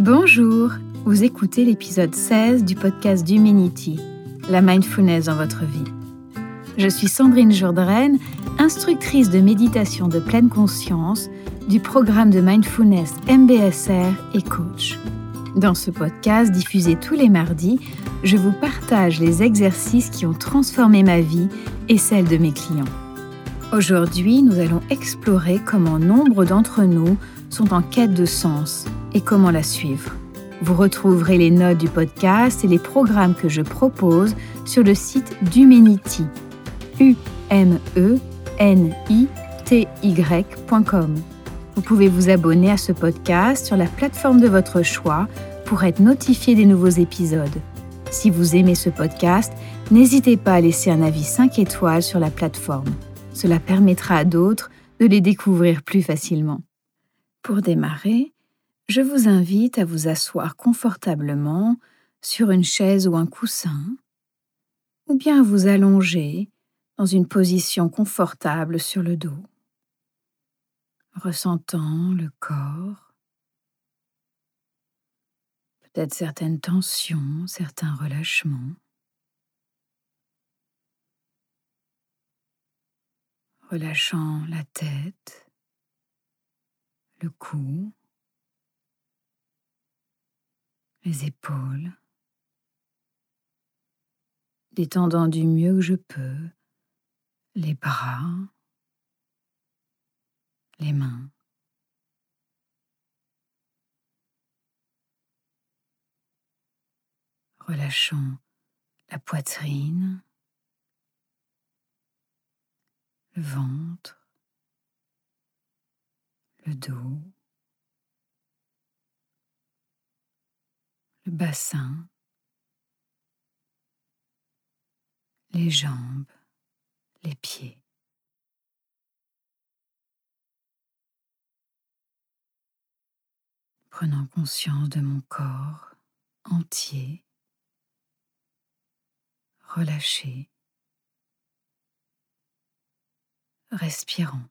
Bonjour, vous écoutez l'épisode 16 du podcast d'Humanity, la mindfulness dans votre vie. Je suis Sandrine Jourdraine, instructrice de méditation de pleine conscience du programme de mindfulness MBSR et coach. Dans ce podcast diffusé tous les mardis, je vous partage les exercices qui ont transformé ma vie et celle de mes clients. Aujourd'hui, nous allons explorer comment nombre d'entre nous sont en quête de sens et comment la suivre. Vous retrouverez les notes du podcast et les programmes que je propose sur le site d'Humanity, u m e n i t y.com. Vous pouvez vous abonner à ce podcast sur la plateforme de votre choix pour être notifié des nouveaux épisodes. Si vous aimez ce podcast, n'hésitez pas à laisser un avis 5 étoiles sur la plateforme. Cela permettra à d'autres de les découvrir plus facilement. Pour démarrer, je vous invite à vous asseoir confortablement sur une chaise ou un coussin, ou bien à vous allonger dans une position confortable sur le dos, ressentant le corps, peut-être certaines tensions, certains relâchements. Relâchant la tête, le cou, les épaules, détendant du mieux que je peux. Les bras, les mains. Relâchant la poitrine, le ventre, le dos, bassin, les jambes, les pieds. Prenant conscience de mon corps entier, relâché, respirant.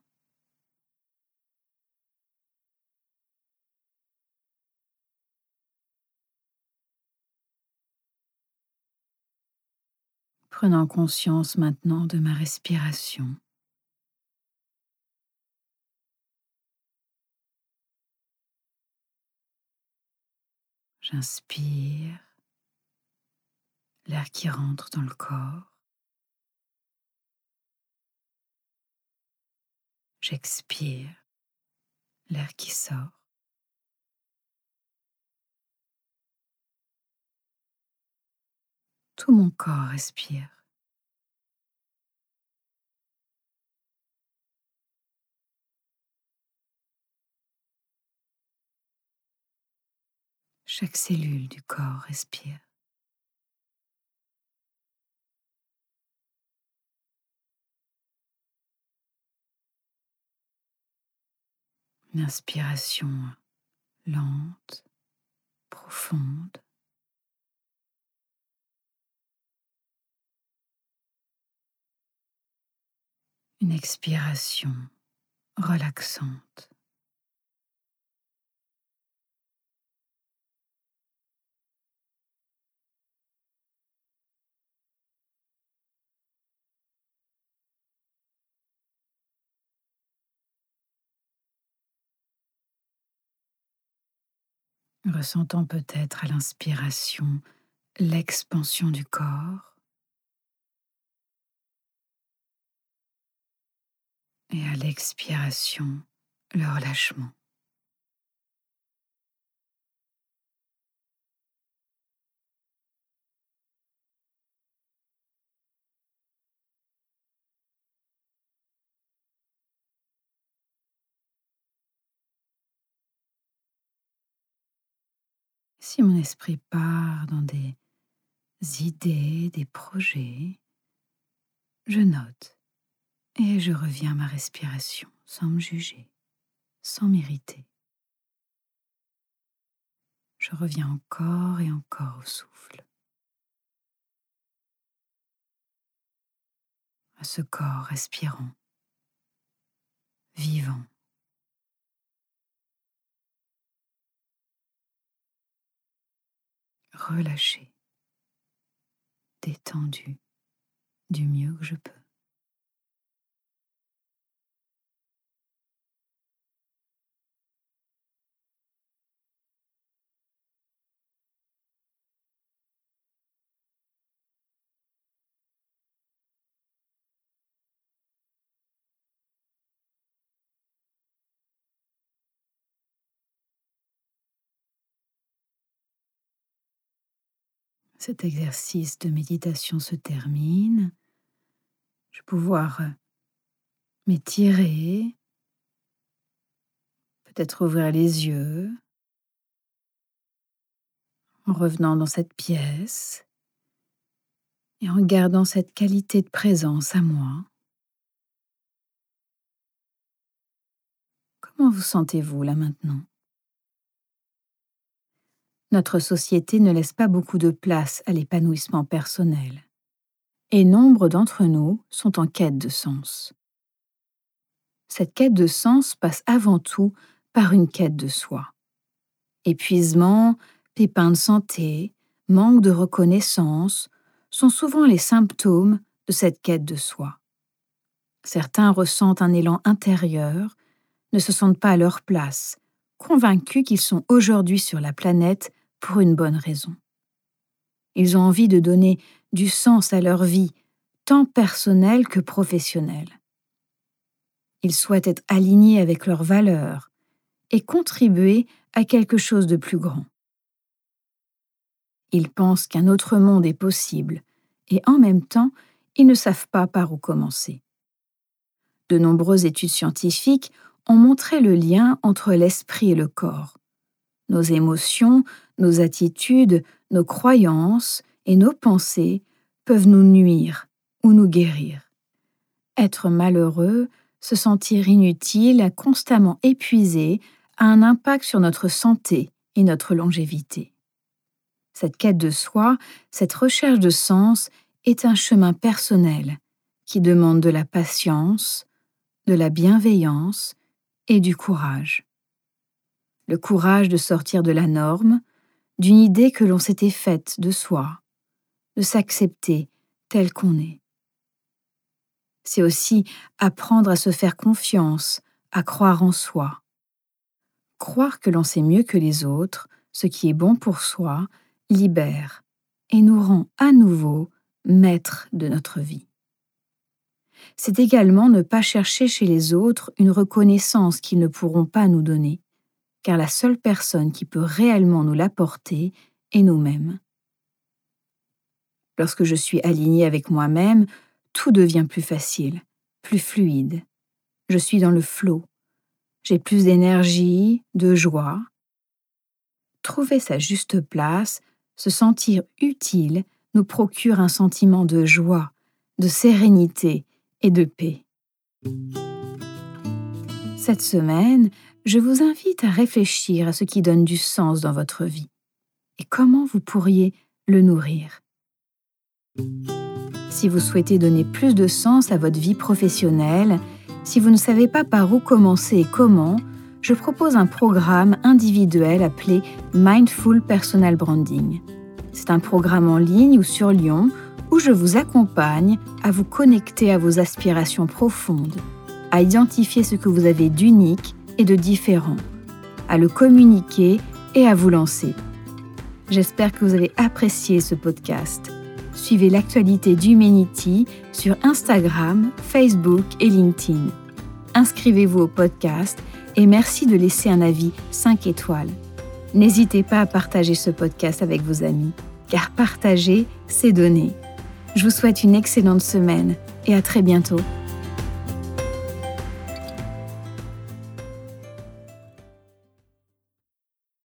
Prenant conscience maintenant de ma respiration. J'inspire l'air qui rentre dans le corps. J'expire l'air qui sort. Tout mon corps respire. Chaque cellule du corps respire. Une inspiration lente, profonde. Une expiration relaxante. ressentant peut-être à l'inspiration l'expansion du corps et à l'expiration, le relâchement. Si mon esprit part dans des idées, des projets, je note et je reviens à ma respiration sans me juger, sans m'irriter. Je reviens encore et encore au souffle, à ce corps respirant, vivant. relâché, détendu du mieux que je peux. Cet exercice de méditation se termine. Je vais pouvoir euh, m'étirer, peut-être ouvrir les yeux en revenant dans cette pièce et en gardant cette qualité de présence à moi. Comment vous sentez-vous là maintenant? Notre société ne laisse pas beaucoup de place à l'épanouissement personnel, et nombre d'entre nous sont en quête de sens. Cette quête de sens passe avant tout par une quête de soi. Épuisement, pépins de santé, manque de reconnaissance sont souvent les symptômes de cette quête de soi. Certains ressentent un élan intérieur, ne se sentent pas à leur place, convaincus qu'ils sont aujourd'hui sur la planète pour une bonne raison. Ils ont envie de donner du sens à leur vie, tant personnelle que professionnelle. Ils souhaitent être alignés avec leurs valeurs et contribuer à quelque chose de plus grand. Ils pensent qu'un autre monde est possible et en même temps, ils ne savent pas par où commencer. De nombreuses études scientifiques ont montré le lien entre l'esprit et le corps. Nos émotions, nos attitudes, nos croyances et nos pensées peuvent nous nuire ou nous guérir. Être malheureux, se sentir inutile, constamment épuisé, a un impact sur notre santé et notre longévité. Cette quête de soi, cette recherche de sens est un chemin personnel qui demande de la patience, de la bienveillance et du courage le courage de sortir de la norme, d'une idée que l'on s'était faite de soi, de s'accepter tel qu'on est. C'est aussi apprendre à se faire confiance, à croire en soi. Croire que l'on sait mieux que les autres, ce qui est bon pour soi, libère et nous rend à nouveau maîtres de notre vie. C'est également ne pas chercher chez les autres une reconnaissance qu'ils ne pourront pas nous donner, car la seule personne qui peut réellement nous l'apporter est nous-mêmes. Lorsque je suis alignée avec moi-même, tout devient plus facile, plus fluide. Je suis dans le flot. J'ai plus d'énergie, de joie. Trouver sa juste place, se sentir utile, nous procure un sentiment de joie, de sérénité et de paix. Cette semaine, je vous invite à réfléchir à ce qui donne du sens dans votre vie et comment vous pourriez le nourrir. Si vous souhaitez donner plus de sens à votre vie professionnelle, si vous ne savez pas par où commencer et comment, je propose un programme individuel appelé Mindful Personal Branding. C'est un programme en ligne ou sur Lyon où je vous accompagne à vous connecter à vos aspirations profondes, à identifier ce que vous avez d'unique et de différent, à le communiquer et à vous lancer. J'espère que vous avez apprécié ce podcast. Suivez l'actualité d'Humanity sur Instagram, Facebook et LinkedIn. Inscrivez-vous au podcast et merci de laisser un avis 5 étoiles. N'hésitez pas à partager ce podcast avec vos amis, car partager, c'est donner. Je vous souhaite une excellente semaine et à très bientôt.